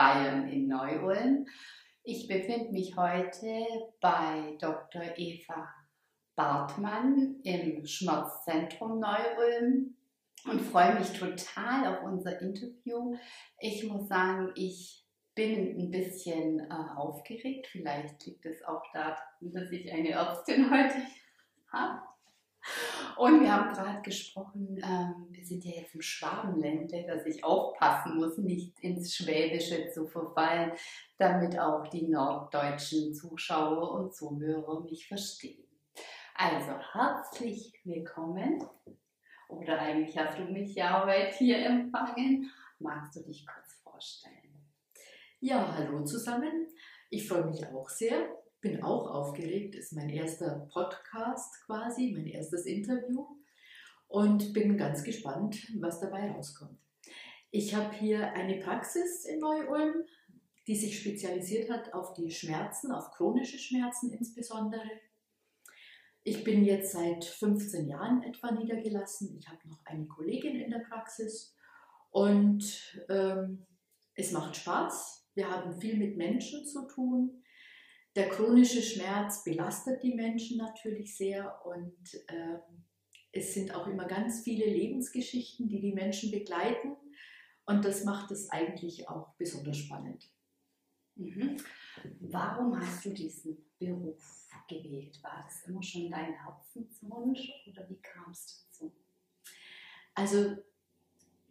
Bayern in Neu-Ulm. Ich befinde mich heute bei Dr. Eva Bartmann im Schmerzzentrum Neu-Ulm und freue mich total auf unser Interview. Ich muss sagen, ich bin ein bisschen äh, aufgeregt. Vielleicht liegt es auch daran, dass ich eine Ärztin heute habe. Und wir haben gerade gesprochen, ähm, wir sind ja jetzt im Schwabenländle, dass ich aufpassen muss, nicht ins Schwäbische zu verfallen, damit auch die norddeutschen Zuschauer und Zuhörer mich verstehen. Also herzlich willkommen. Oder eigentlich hast du mich ja heute hier empfangen. Magst du dich kurz vorstellen? Ja, hallo zusammen. Ich freue mich auch sehr bin auch aufgeregt, ist mein erster Podcast quasi, mein erstes Interview und bin ganz gespannt, was dabei rauskommt. Ich habe hier eine Praxis in Neu-Ulm, die sich spezialisiert hat auf die Schmerzen, auf chronische Schmerzen insbesondere. Ich bin jetzt seit 15 Jahren etwa niedergelassen. Ich habe noch eine Kollegin in der Praxis und ähm, es macht Spaß. Wir haben viel mit Menschen zu tun. Der chronische Schmerz belastet die Menschen natürlich sehr und äh, es sind auch immer ganz viele Lebensgeschichten, die die Menschen begleiten und das macht es eigentlich auch besonders spannend. Mhm. Warum hast du diesen Beruf gewählt? War das immer schon dein Herzenswunsch oder wie kam es dazu? Also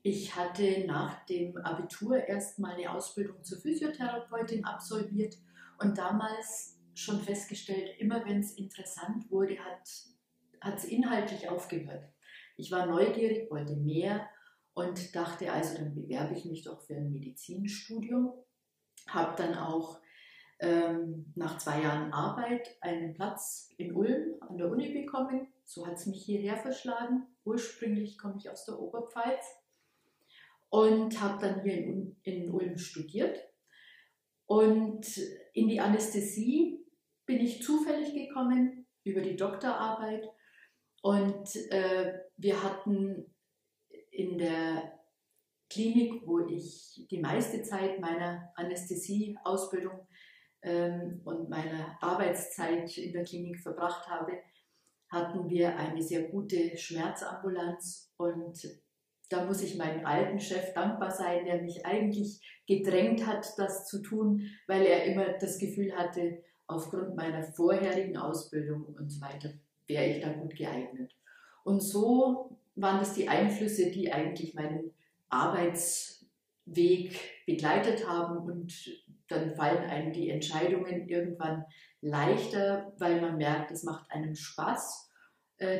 ich hatte nach dem Abitur erstmal eine Ausbildung zur Physiotherapeutin absolviert und damals schon festgestellt, immer wenn es interessant wurde, hat es inhaltlich aufgehört. Ich war neugierig, wollte mehr und dachte, also dann bewerbe ich mich doch für ein Medizinstudium. Habe dann auch ähm, nach zwei Jahren Arbeit einen Platz in Ulm an der Uni bekommen. So hat es mich hierher verschlagen. Ursprünglich komme ich aus der Oberpfalz und habe dann hier in, in Ulm studiert und in die Anästhesie bin ich zufällig gekommen über die Doktorarbeit. Und äh, wir hatten in der Klinik, wo ich die meiste Zeit meiner Anästhesieausbildung ähm, und meiner Arbeitszeit in der Klinik verbracht habe, hatten wir eine sehr gute Schmerzambulanz und da muss ich meinem alten Chef dankbar sein, der mich eigentlich gedrängt hat, das zu tun, weil er immer das Gefühl hatte, aufgrund meiner vorherigen Ausbildung und so weiter wäre ich da gut geeignet. Und so waren das die Einflüsse, die eigentlich meinen Arbeitsweg begleitet haben und dann fallen einem die Entscheidungen irgendwann leichter, weil man merkt, es macht einem Spaß,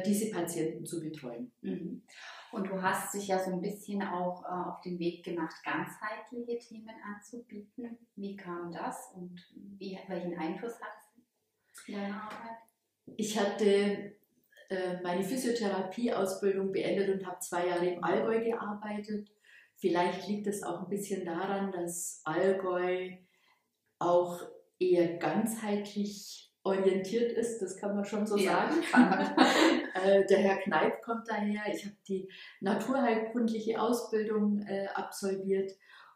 diese Patienten zu betreuen. Mhm. Und du hast dich ja so ein bisschen auch äh, auf den Weg gemacht, ganzheitliche Themen anzubieten. Wie kam das und wie, welchen Einfluss hat es in deiner Arbeit? Ich hatte äh, meine Physiotherapie-Ausbildung beendet und habe zwei Jahre im Allgäu gearbeitet. Vielleicht liegt es auch ein bisschen daran, dass Allgäu auch eher ganzheitlich orientiert ist, das kann man schon so ja. sagen. äh, der Herr Kneip kommt daher. Ich habe die naturheilkundliche Ausbildung äh, absolviert.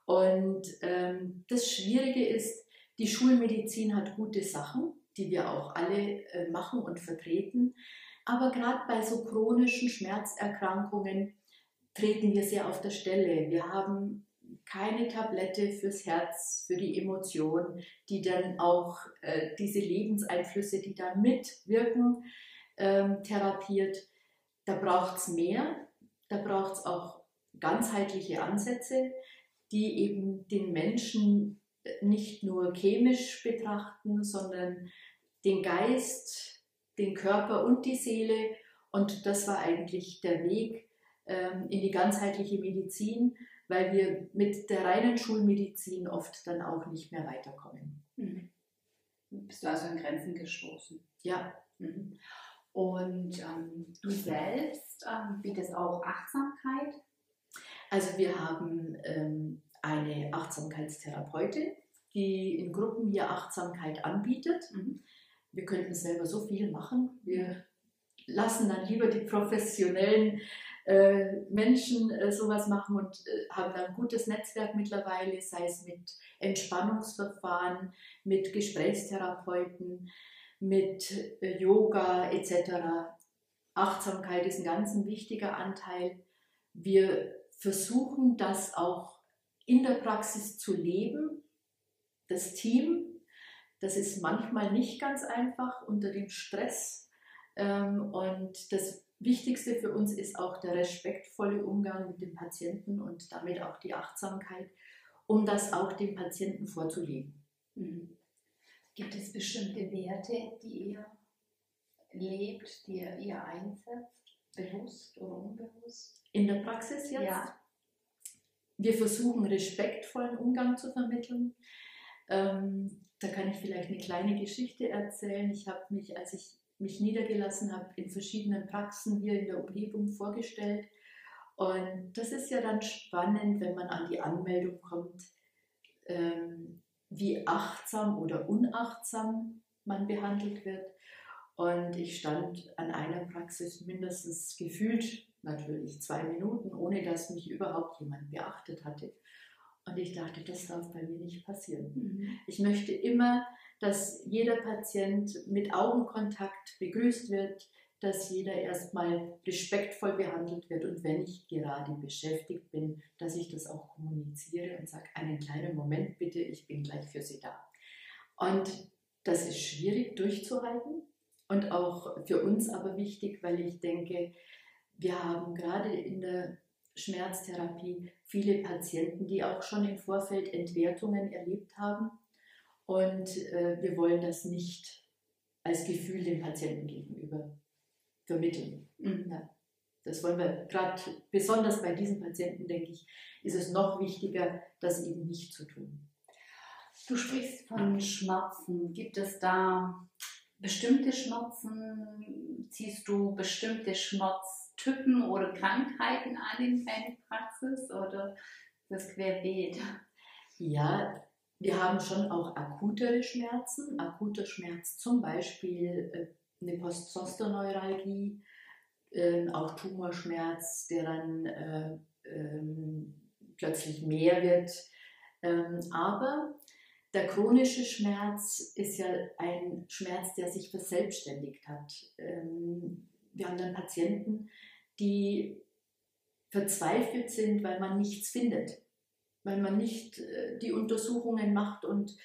Und ähm, das Schwierige ist, die Schulmedizin hat gute Sachen, die wir auch alle äh, machen und vertreten. Aber gerade bei so chronischen Schmerzerkrankungen treten wir sehr auf der Stelle. Wir haben keine Tablette fürs Herz, für die Emotion, die dann auch äh, diese Lebenseinflüsse, die da mitwirken, ähm, therapiert. Da braucht es mehr, da braucht es auch ganzheitliche Ansätze, die eben den Menschen nicht nur chemisch betrachten, sondern den Geist, den Körper und die Seele. Und das war eigentlich der Weg ähm, in die ganzheitliche Medizin weil wir mit der reinen Schulmedizin oft dann auch nicht mehr weiterkommen. Mhm. Bist du also an Grenzen gestoßen? Ja. Mhm. Und ähm, du selbst ähm, bietest auch Achtsamkeit? Also wir haben ähm, eine Achtsamkeitstherapeutin, die in Gruppen hier Achtsamkeit anbietet. Mhm. Wir könnten selber so viel machen. Wir lassen dann lieber die professionellen äh, Menschen äh, sowas machen und äh, haben ein gutes Netzwerk mittlerweile, sei es mit Entspannungsverfahren, mit Gesprächstherapeuten, mit äh, Yoga etc. Achtsamkeit ist ein ganz ein wichtiger Anteil. Wir versuchen das auch in der Praxis zu leben. Das Team, das ist manchmal nicht ganz einfach unter dem Stress. Ähm, und das Wichtigste für uns ist auch der respektvolle Umgang mit dem Patienten und damit auch die Achtsamkeit, um das auch dem Patienten vorzuleben. Mhm. Gibt es bestimmte Werte, die ihr lebt, die ihr einsetzt, bewusst oder unbewusst? In der Praxis jetzt? Ja. Wir versuchen respektvollen Umgang zu vermitteln. Ähm, da kann ich vielleicht eine kleine Geschichte erzählen. Ich habe mich, als ich mich niedergelassen habe, in verschiedenen Praxen hier in der Umgebung vorgestellt. Und das ist ja dann spannend, wenn man an die Anmeldung kommt, ähm, wie achtsam oder unachtsam man behandelt wird. Und ich stand an einer Praxis mindestens gefühlt natürlich zwei Minuten, ohne dass mich überhaupt jemand beachtet hatte. Und ich dachte, das darf bei mir nicht passieren. Mhm. Ich möchte immer, dass jeder Patient mit Augenkontakt begrüßt wird, dass jeder erstmal respektvoll behandelt wird und wenn ich gerade beschäftigt bin, dass ich das auch kommuniziere und sage, einen kleinen Moment bitte, ich bin gleich für Sie da. Und das ist schwierig durchzuhalten und auch für uns aber wichtig, weil ich denke, wir haben gerade in der Schmerztherapie viele Patienten, die auch schon im Vorfeld Entwertungen erlebt haben. Und äh, wir wollen das nicht als Gefühl dem Patienten gegenüber vermitteln. Mhm. Ja. Das wollen wir gerade besonders bei diesen Patienten, denke ich, ist es noch wichtiger, das eben nicht zu tun. Du sprichst von Schmerzen. Gibt es da bestimmte Schmerzen? Ziehst du bestimmte Schmerztypen oder Krankheiten an in deine Praxis oder das querbeet? Ja, wir haben schon auch akutere Schmerzen. Akuter Schmerz zum Beispiel äh, eine Postzosterneuralgie, äh, auch Tumorschmerz, der dann äh, ähm, plötzlich mehr wird. Ähm, aber der chronische Schmerz ist ja ein Schmerz, der sich verselbstständigt hat. Ähm, wir haben dann Patienten, die verzweifelt sind, weil man nichts findet, weil man nicht äh, die Untersuchungen macht und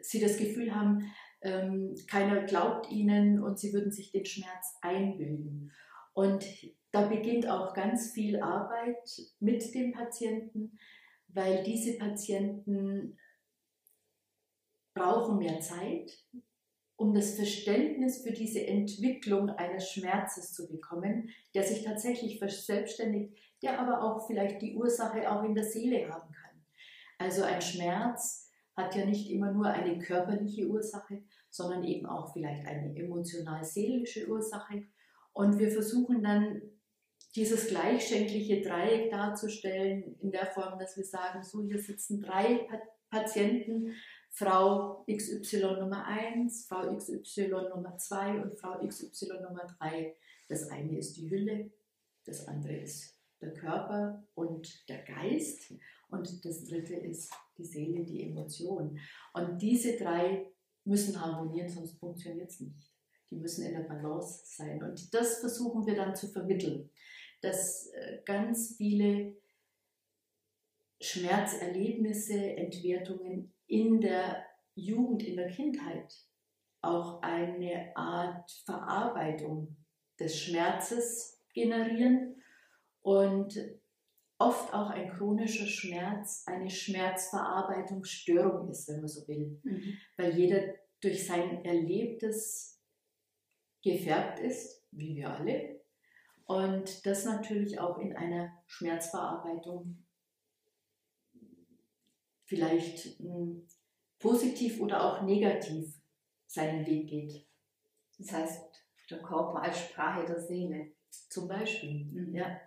sie das Gefühl haben, ähm, keiner glaubt ihnen und sie würden sich den Schmerz einbilden. Und da beginnt auch ganz viel Arbeit mit dem Patienten, weil diese Patienten brauchen mehr Zeit, um das Verständnis für diese Entwicklung eines Schmerzes zu bekommen, der sich tatsächlich verselbstständigt, der aber auch vielleicht die Ursache auch in der Seele haben kann. Also ein Schmerz hat ja nicht immer nur eine körperliche Ursache, sondern eben auch vielleicht eine emotional-seelische Ursache. Und wir versuchen dann dieses gleichschenkliche Dreieck darzustellen in der Form, dass wir sagen, so hier sitzen drei Patienten, Frau XY Nummer 1, Frau XY Nummer 2 und Frau XY Nummer 3. Das eine ist die Hülle, das andere ist der Körper und der Geist und das dritte ist die Seele, die Emotion. Und diese drei müssen harmonieren, sonst funktioniert es nicht. Die müssen in der Balance sein. Und das versuchen wir dann zu vermitteln, dass äh, ganz viele Schmerzerlebnisse, Entwertungen in der Jugend, in der Kindheit auch eine Art Verarbeitung des Schmerzes generieren und oft auch ein chronischer Schmerz eine Schmerzverarbeitungsstörung ist, wenn man so will, mhm. weil jeder durch sein Erlebtes gefärbt ist, wie wir alle, und das natürlich auch in einer Schmerzverarbeitung vielleicht mh, hm, positiv oder auch negativ seinen Weg geht. Das heißt, der Körper als Sprache der Seele. Zum Beispiel, mhm. ja.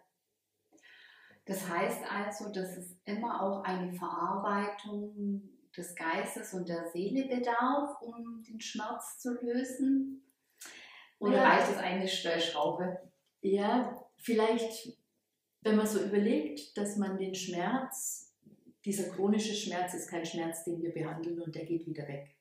Das heißt also, dass es immer auch eine Verarbeitung des Geistes und der Seele bedarf, um den Schmerz zu lösen? Oder Ja. reicht es eine Stellschraube? Ja, vielleicht, wenn man so überlegt, dass man den Schmerz, dieser chronische Schmerz ist kein Schmerz, den wir behandeln und der geht wieder weg.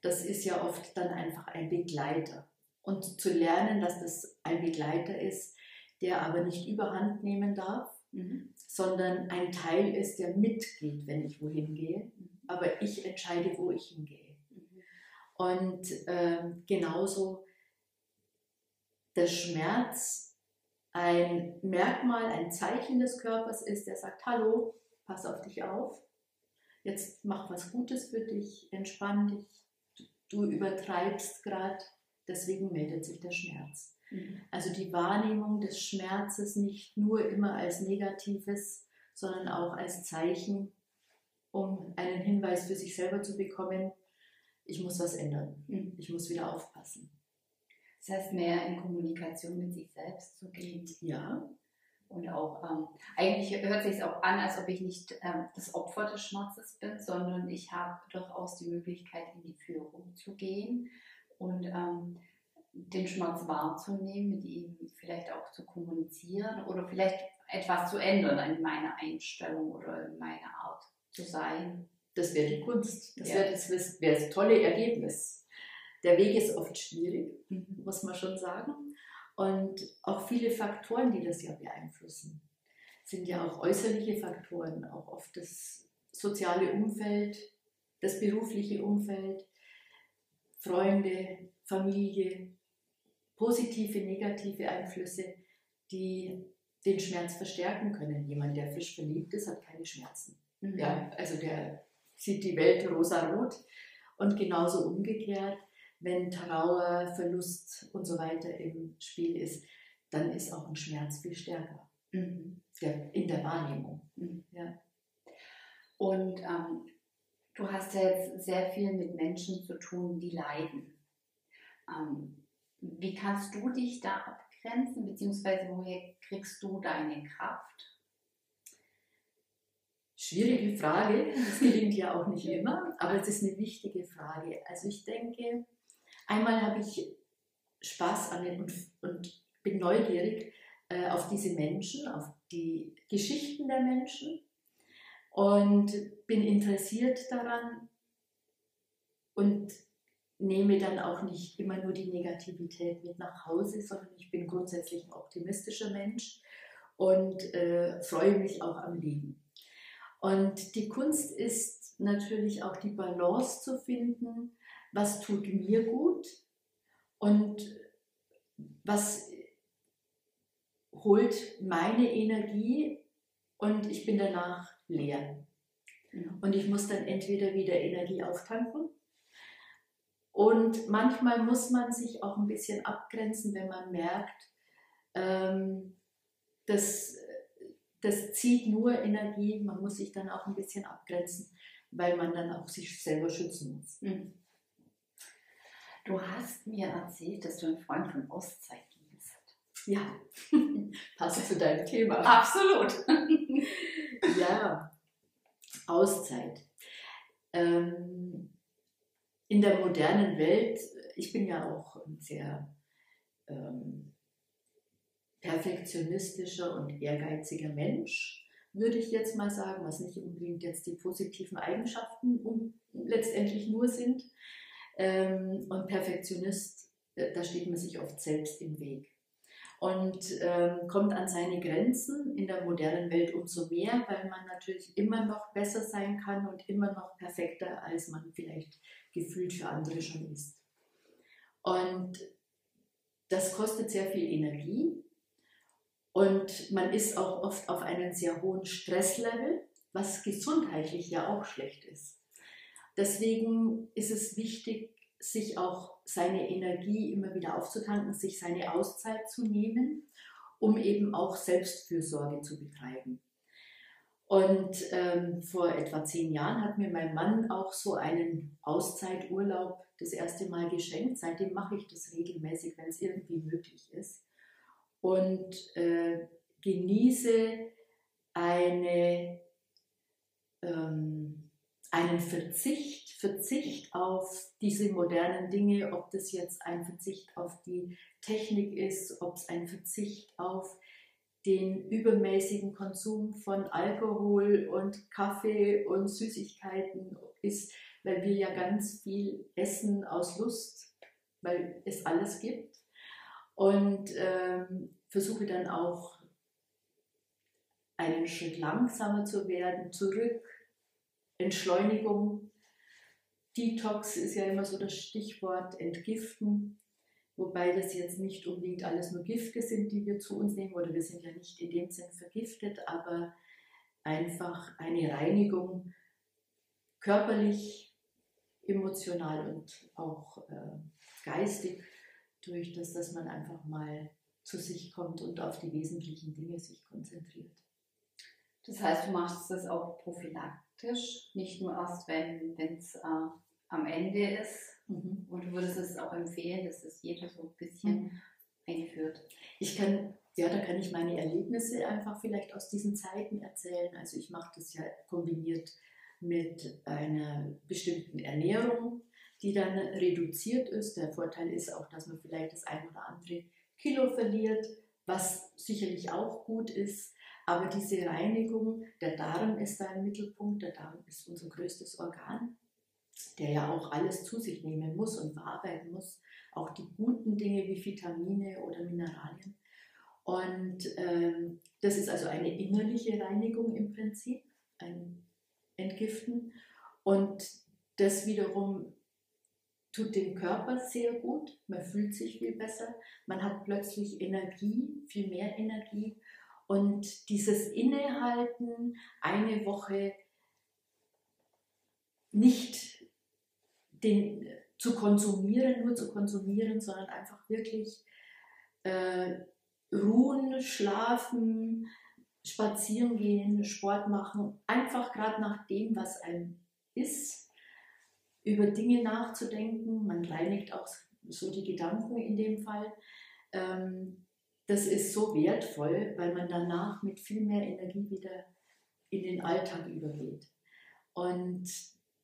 Das ist ja oft dann einfach ein Begleiter. Und zu lernen, dass das ein Begleiter ist, der aber nicht überhand nehmen darf, Mhm. sondern ein Teil ist, der mitgeht, wenn ich wohin gehe. Aber ich entscheide, wo ich hingehe. Mhm. Und ähm, genauso der Schmerz ein Merkmal, ein Zeichen des Körpers ist, der sagt, hallo, pass auf dich auf, jetzt mach was Gutes für dich, entspann dich, du übertreibst gerade, deswegen meldet sich der Schmerz. Mhm. Also die Wahrnehmung des Schmerzes nicht nur immer als Negatives, sondern auch als Zeichen, um einen Hinweis für sich selber zu bekommen, ich muss was ändern, Mhm. ich muss wieder aufpassen. Das heißt, mehr in Kommunikation mit sich selbst zu gehen. Ja, Und auch, ähm, eigentlich hört sich auch an, als ob ich nicht ähm, das Opfer des Schmerzes bin, sondern ich habe durchaus die Möglichkeit, in die Führung zu gehen und ähm, den Schmerz wahrzunehmen, mit ihm vielleicht auch zu kommunizieren oder vielleicht etwas zu ändern in meiner Einstellung oder in meiner Art zu sein. das wäre die Kunst, das Ja. wäre das, wäre das tolle Ergebnis. Der Weg ist oft schwierig, Mhm. muss man schon sagen. Und auch viele Faktoren, die das ja beeinflussen, sind ja auch äußerliche Faktoren, auch oft das soziale Umfeld, das berufliche Umfeld, Freunde, Familie, positive, negative Einflüsse, die den Schmerz verstärken können. Jemand, der frisch verliebt ist, hat keine Schmerzen. Mhm. Ja, also der sieht die Welt rosa-rot und genauso umgekehrt, wenn Trauer, Verlust und so weiter im Spiel ist, dann ist auch ein Schmerz viel stärker Mhm. der, in der Wahrnehmung. Und ähm, du hast ja jetzt sehr viel mit Menschen zu tun, die leiden. Ähm, wie kannst du dich da abgrenzen, beziehungsweise woher kriegst du deine Kraft? Schwierige Frage, das gelingt ja auch nicht immer, aber es ist eine wichtige Frage. Also ich denke, einmal habe ich Spaß an den und, und bin neugierig äh, auf diese Menschen, auf die Geschichten der Menschen und bin interessiert daran und nehme dann auch nicht immer nur die Negativität mit nach Hause, sondern ich bin grundsätzlich ein optimistischer Mensch und äh, freue mich auch am Leben. Und die Kunst ist natürlich auch die Balance zu finden, was tut mir gut und was holt meine Energie und ich bin danach leer. Und ich muss dann entweder wieder Energie auftanken und manchmal muss man sich auch ein bisschen abgrenzen, wenn man merkt, ähm, dass das zieht nur Energie, man muss sich dann auch ein bisschen abgrenzen, weil man dann auch sich selber schützen muss. Mhm. Du hast mir erzählt, dass du ein Freund von Auszeiten bist. Ja, passt zu deinem Thema. Absolut. Ja, Auszeit. Ähm, in der modernen Welt, ich bin ja auch ein sehr ähm, perfektionistischer und ehrgeiziger Mensch, würde ich jetzt mal sagen, was nicht unbedingt jetzt die positiven Eigenschaften um, letztendlich nur sind. Ähm, und Perfektionist, äh, da steht man sich oft selbst im Weg und ähm, kommt an seine Grenzen in der modernen Welt umso mehr, weil man natürlich immer noch besser sein kann und immer noch perfekter, als man vielleicht gefühlt für andere schon ist. Und das kostet sehr viel Energie und man ist auch oft auf einem sehr hohen Stresslevel, was gesundheitlich ja auch schlecht ist. Deswegen ist es wichtig, sich auch seine Energie immer wieder aufzutanken, sich seine Auszeit zu nehmen, um eben auch Selbstfürsorge zu betreiben. Und ähm, vor etwa zehn Jahren hat mir mein Mann auch so einen Auszeiturlaub das erste Mal geschenkt. Seitdem mache ich das regelmäßig, wenn es irgendwie möglich ist. Und äh, genieße eine, ähm, einen Verzicht Verzicht auf diese modernen Dinge, ob das jetzt ein Verzicht auf die Technik ist, ob es ein Verzicht auf den übermäßigen Konsum von Alkohol und Kaffee und Süßigkeiten ist, weil wir ja ganz viel essen aus Lust, weil es alles gibt. Und ähm, versuche dann auch einen Schritt langsamer zu werden, zurück, Entschleunigung. Detox ist ja immer so das Stichwort, entgiften. Wobei das jetzt nicht unbedingt alles nur Gifte sind, die wir zu uns nehmen, oder wir sind ja nicht in dem Sinn vergiftet, aber einfach eine Reinigung körperlich, emotional und auch äh, geistig, durch das, dass man einfach mal zu sich kommt und auf die wesentlichen Dinge sich konzentriert. Das heißt, du machst das auch prophylaktisch, nicht nur erst, wenn es äh, am Ende ist, Mhm. Und du würdest es auch empfehlen, dass das jeder so ein bisschen mhm. einführt. Ich kann, ja, da kann ich meine Erlebnisse einfach vielleicht aus diesen Zeiten erzählen. Also ich mache das ja kombiniert mit einer bestimmten Ernährung, die dann reduziert ist. Der Vorteil ist auch, dass man vielleicht das ein oder andere Kilo verliert, was sicherlich auch gut ist. Aber diese Reinigung, der Darm ist da im Mittelpunkt. Der Darm ist unser größtes Organ der ja auch alles zu sich nehmen muss und verarbeiten muss, auch die guten Dinge wie Vitamine oder Mineralien. Und ähm, das ist also eine innerliche Reinigung im Prinzip, ein Entgiften. Und das wiederum tut dem Körper sehr gut, man fühlt sich viel besser, man hat plötzlich Energie, viel mehr Energie. Und dieses Innehalten, eine Woche nicht den zu konsumieren, nur zu konsumieren, sondern einfach wirklich äh, ruhen, schlafen, spazieren gehen, Sport machen, einfach gerade nach dem, was einem ist, über Dinge nachzudenken. Man reinigt auch so die Gedanken in dem Fall. Ähm, das ist so wertvoll, weil man danach mit viel mehr Energie wieder in den Alltag übergeht. Und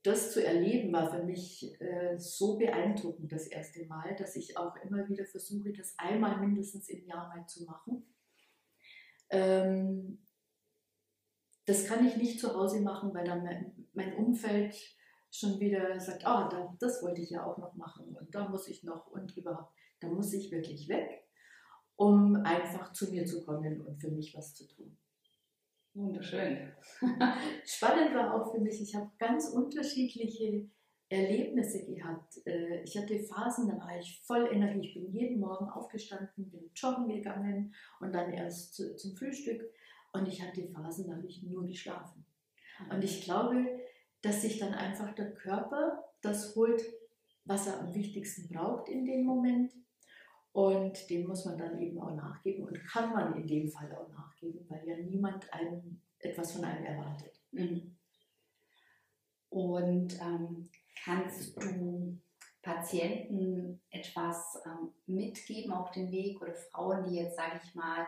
das zu erleben war für mich äh, so beeindruckend das erste Mal, dass ich auch immer wieder versuche, das einmal mindestens im Jahr mal zu machen. Ähm, das kann ich nicht zu Hause machen, weil dann mein, Umfeld schon wieder sagt, ah, da, das wollte ich ja auch noch machen und da muss ich noch und überhaupt, da muss ich wirklich weg, um einfach zu mir zu kommen und für mich was zu tun. Wunderschön. Spannend war auch für mich, ich habe ganz unterschiedliche Erlebnisse gehabt. Äh, ich hatte Phasen, da war ich voll Energie. Ich bin jeden Morgen aufgestanden, bin joggen gegangen und dann erst zum Frühstück. Und ich hatte Phasen, da habe ich nur geschlafen. Und ich glaube, dass sich dann einfach der Körper das holt, was er am wichtigsten braucht in dem Moment. Und dem muss man dann eben auch nachgeben und kann man in dem Fall auch nachgeben, weil ja niemand einem etwas von einem erwartet. Mhm. Und ähm, kannst du Patienten etwas ähm, mitgeben auf den Weg oder Frauen, die jetzt, sage ich mal,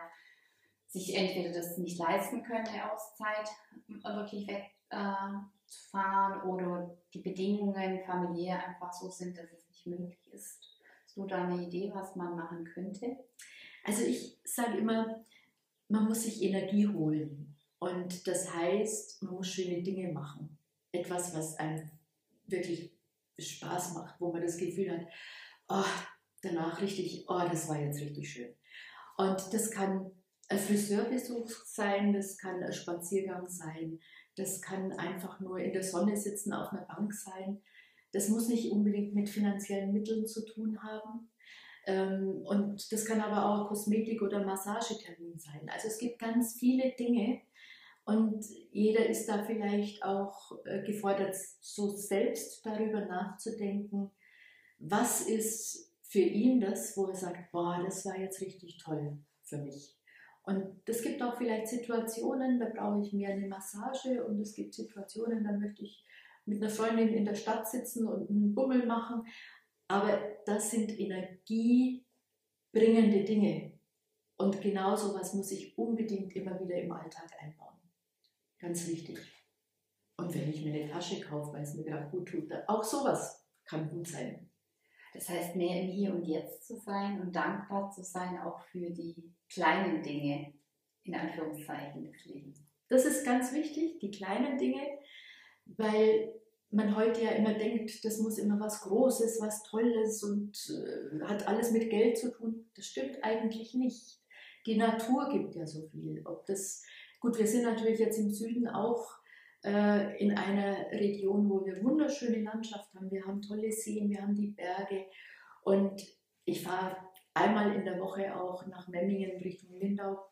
sich entweder das nicht leisten können, eine Auszeit wirklich wegzufahren äh, oder die Bedingungen familiär einfach so sind, dass es nicht möglich ist? Du da eine Idee, was man machen könnte? Also ich sage immer, man muss sich Energie holen. Und das heißt, man muss schöne Dinge machen. Etwas, was einem wirklich Spaß macht, wo man das Gefühl hat, oh, danach richtig, oh, das war jetzt richtig schön. Und das kann ein Friseurbesuch sein, das kann ein Spaziergang sein, das kann einfach nur in der Sonne sitzen auf einer Bank sein. Das muss nicht unbedingt mit finanziellen Mitteln zu tun haben. Ähm, und das kann aber auch Kosmetik- oder Massagetermin sein. Also es gibt ganz viele Dinge und jeder ist da vielleicht auch äh, gefordert, so selbst darüber nachzudenken, was ist für ihn das, wo er sagt, boah, das war jetzt richtig toll für mich. Und es gibt auch vielleicht Situationen, da brauche ich mehr eine Massage und es gibt Situationen, da möchte ich mit einer Freundin in der Stadt sitzen und einen Bummel machen. Aber das sind energiebringende Dinge. Und genau sowas muss ich unbedingt immer wieder im Alltag einbauen. Ganz wichtig. Und wenn ich mir eine Tasche kaufe, weil es mir gerade gut tut, auch sowas kann gut sein. Das heißt, mehr im Hier und Jetzt zu sein und dankbar zu sein, auch für die kleinen Dinge, in Anführungszeichen, des Lebens. Das ist ganz wichtig, die kleinen Dinge, weil man heute ja immer denkt, das muss immer was Großes, was Tolles und äh, hat alles mit Geld zu tun. Das stimmt eigentlich nicht. Die Natur gibt ja so viel. Ob das, gut, wir sind natürlich jetzt im Süden auch äh, in einer Region, wo wir wunderschöne Landschaft haben. Wir haben tolle Seen, wir haben die Berge. Und ich fahre einmal in der Woche auch nach Memmingen Richtung Lindau.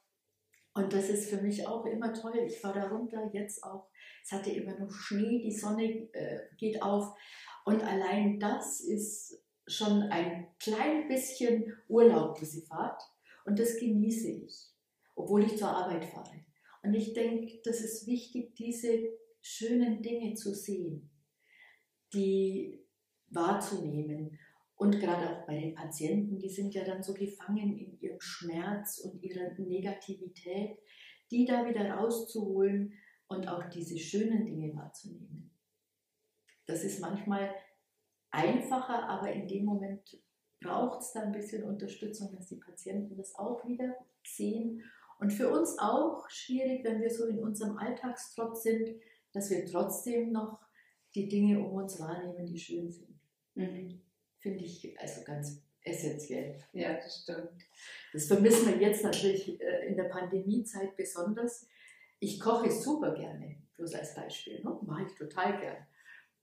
Und das ist für mich auch immer toll. Ich fahre da runter, jetzt auch. Es hatte immer noch Schnee, die Sonne äh, geht auf. Und allein das ist schon ein klein bisschen Urlaub, diese Fahrt. Und das genieße ich, obwohl ich zur Arbeit fahre. Und ich denke, das ist wichtig, diese schönen Dinge zu sehen, die wahrzunehmen. Und gerade auch bei den Patienten, die sind ja dann so gefangen in ihrem Schmerz und ihrer Negativität, die da wieder rauszuholen und auch diese schönen Dinge wahrzunehmen. Das ist manchmal einfacher, aber in dem Moment braucht es da ein bisschen Unterstützung, dass die Patienten das auch wieder sehen. Und für uns auch schwierig, wenn wir so in unserem Alltagstrotz sind, dass wir trotzdem noch die Dinge um uns wahrnehmen, die schön sind. Mhm. Finde ich also ganz essentiell. Ja, das stimmt. Das vermissen wir jetzt natürlich äh, in der Pandemiezeit besonders. Ich koche super gerne, bloß als Beispiel. Ne? Mache ich total gern.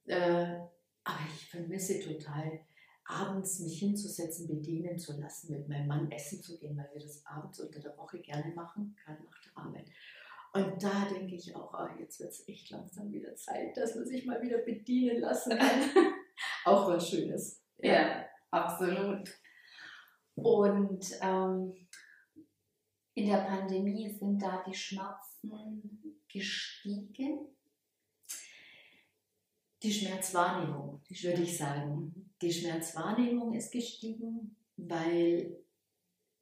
Äh, aber ich vermisse total abends mich hinzusetzen, bedienen zu lassen, mit meinem Mann essen zu gehen, weil wir das abends unter der Woche gerne machen, gerade nach der Arbeit. Und da denke ich auch, oh, jetzt wird es echt langsam wieder Zeit, dass man sich mal wieder bedienen lassen kann. auch was Schönes. Ja, ja absolut. Und ähm, in der Pandemie sind da die Schmerzen gestiegen? Die Schmerzwahrnehmung, würde ich sagen. Die Schmerzwahrnehmung ist gestiegen, weil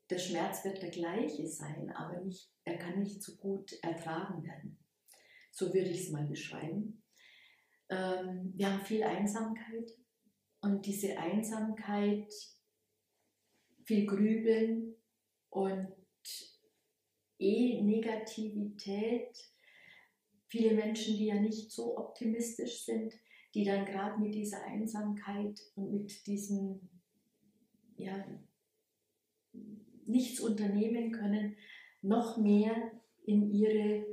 der Schmerz wird der gleiche sein, aber nicht, er kann nicht so gut ertragen werden. So würde ich es mal beschreiben. Ähm, wir haben viel Einsamkeit und diese Einsamkeit, viel Grübeln und eh Negativität, viele Menschen, die ja nicht so optimistisch sind, die dann gerade mit dieser Einsamkeit und mit diesem ja, nichts unternehmen können, noch mehr in ihre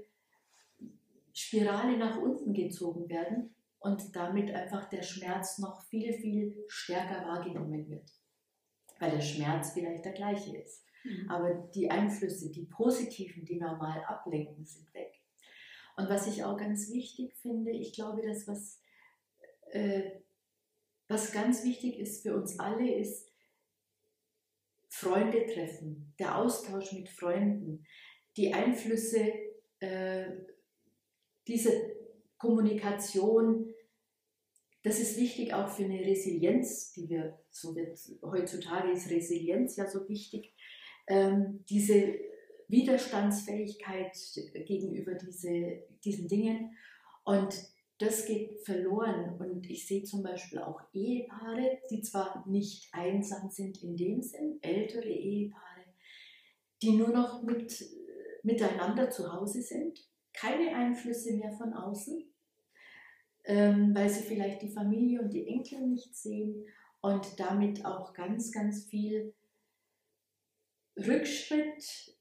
Spirale nach unten gezogen werden und damit einfach der Schmerz noch viel, viel stärker wahrgenommen wird. Weil der Schmerz vielleicht der gleiche ist. Mhm. Aber die Einflüsse, die positiven, die normal ablenken, sind weg. Und was ich auch ganz wichtig finde, ich glaube, dass was, äh, was ganz wichtig ist für uns alle, ist, Freunde treffen, der Austausch mit Freunden, die Einflüsse äh, dieser Kommunikation, das ist wichtig auch für eine Resilienz, die wir, so wird heutzutage ist Resilienz ja so wichtig, ähm, diese Widerstandsfähigkeit gegenüber diese, diesen Dingen. Und das geht verloren. Und ich sehe zum Beispiel auch Ehepaare, die zwar nicht einsam sind in dem Sinn, ältere Ehepaare, die nur noch mit, miteinander zu Hause sind, keine Einflüsse mehr von außen, ähm, weil sie vielleicht die Familie und die Enkel nicht sehen und damit auch ganz, ganz viel Rückschritt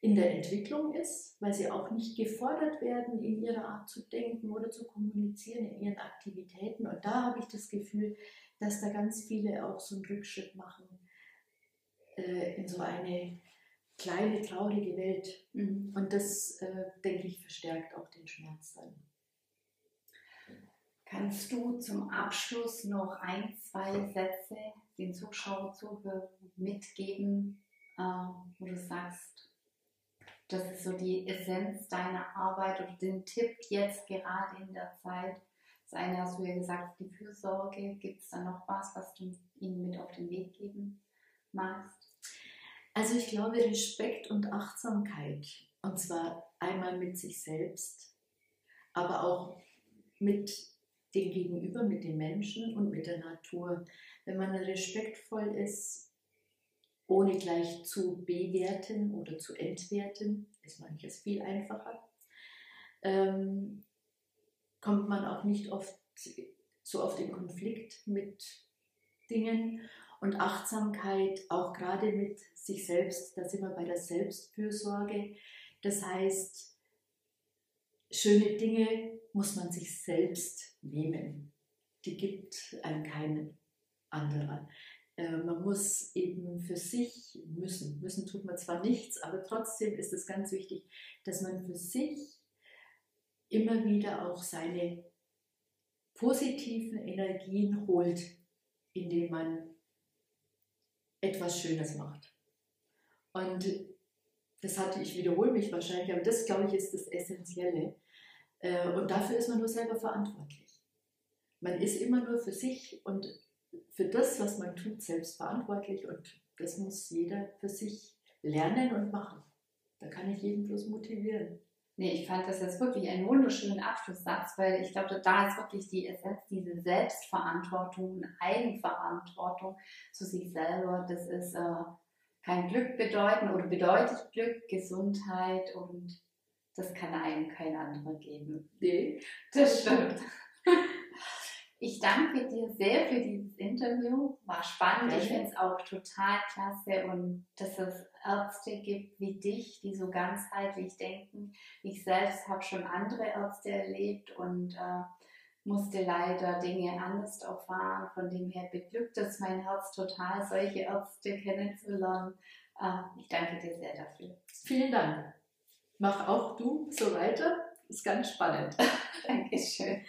in der Entwicklung ist, weil sie auch nicht gefordert werden in ihrer Art zu denken oder zu kommunizieren in ihren Aktivitäten. Und da habe ich das Gefühl, dass da ganz viele auch so einen Rückschritt machen äh, in so eine kleine, traurige Welt. Mhm. Und das, äh, denke ich, verstärkt auch den Schmerz dann. Kannst du zum Abschluss noch ein, zwei Sätze den Zuschauern, Zuhörern mitgeben, äh, wo du sagst, das ist so die Essenz deiner Arbeit oder den Tipp jetzt gerade in der Zeit. Das eine hast du ja gesagt, die Fürsorge. Gibt es da noch was, was du ihnen mit auf den Weg geben magst? Also ich glaube Respekt und Achtsamkeit. Und zwar einmal mit sich selbst, aber auch mit dem Gegenüber, mit den Menschen und mit der Natur. Wenn man respektvoll ist, ohne gleich zu bewerten oder zu entwerten, ist manches viel einfacher, ähm, kommt man auch nicht oft so oft in Konflikt mit Dingen und Achtsamkeit auch gerade mit sich selbst, da sind wir bei der Selbstfürsorge. Das heißt, schöne Dinge muss man sich selbst nehmen. Die gibt einem keinen anderer. Äh, man muss eben für sich müssen. Müssen tut man zwar nichts, aber trotzdem ist es ganz wichtig, dass man für sich immer wieder auch seine positiven Energien holt, indem man etwas Schönes macht. Und das hatte ich wiederhole mich wahrscheinlich, aber das glaube ich ist das Essentielle. Äh, und dafür ist man nur selber verantwortlich. Man ist immer nur für sich und für das, was man tut, selbst verantwortlich und das muss jeder für sich lernen und machen. Da kann ich jeden bloß motivieren. Nee, ich fand das jetzt wirklich einen wunderschönen Abschlusssatz, weil ich glaube, da ist wirklich die Essenz, diese Selbstverantwortung, Eigenverantwortung zu sich selber. Das ist äh, kein Glück bedeuten oder bedeutet Glück, Gesundheit und das kann einem kein anderer geben. Nee, das stimmt. Ich danke dir sehr für dieses Interview. War spannend. Ich finde es auch total klasse und dass es Ärzte gibt wie dich, die so ganzheitlich denken. Ich selbst habe schon andere Ärzte erlebt und äh, musste leider Dinge anders erfahren. Von dem her beglückt es mein Herz total, solche Ärzte kennenzulernen. Äh, ich danke dir sehr dafür. Vielen Dank. Mach auch du so weiter. Ist ganz spannend. Dankeschön.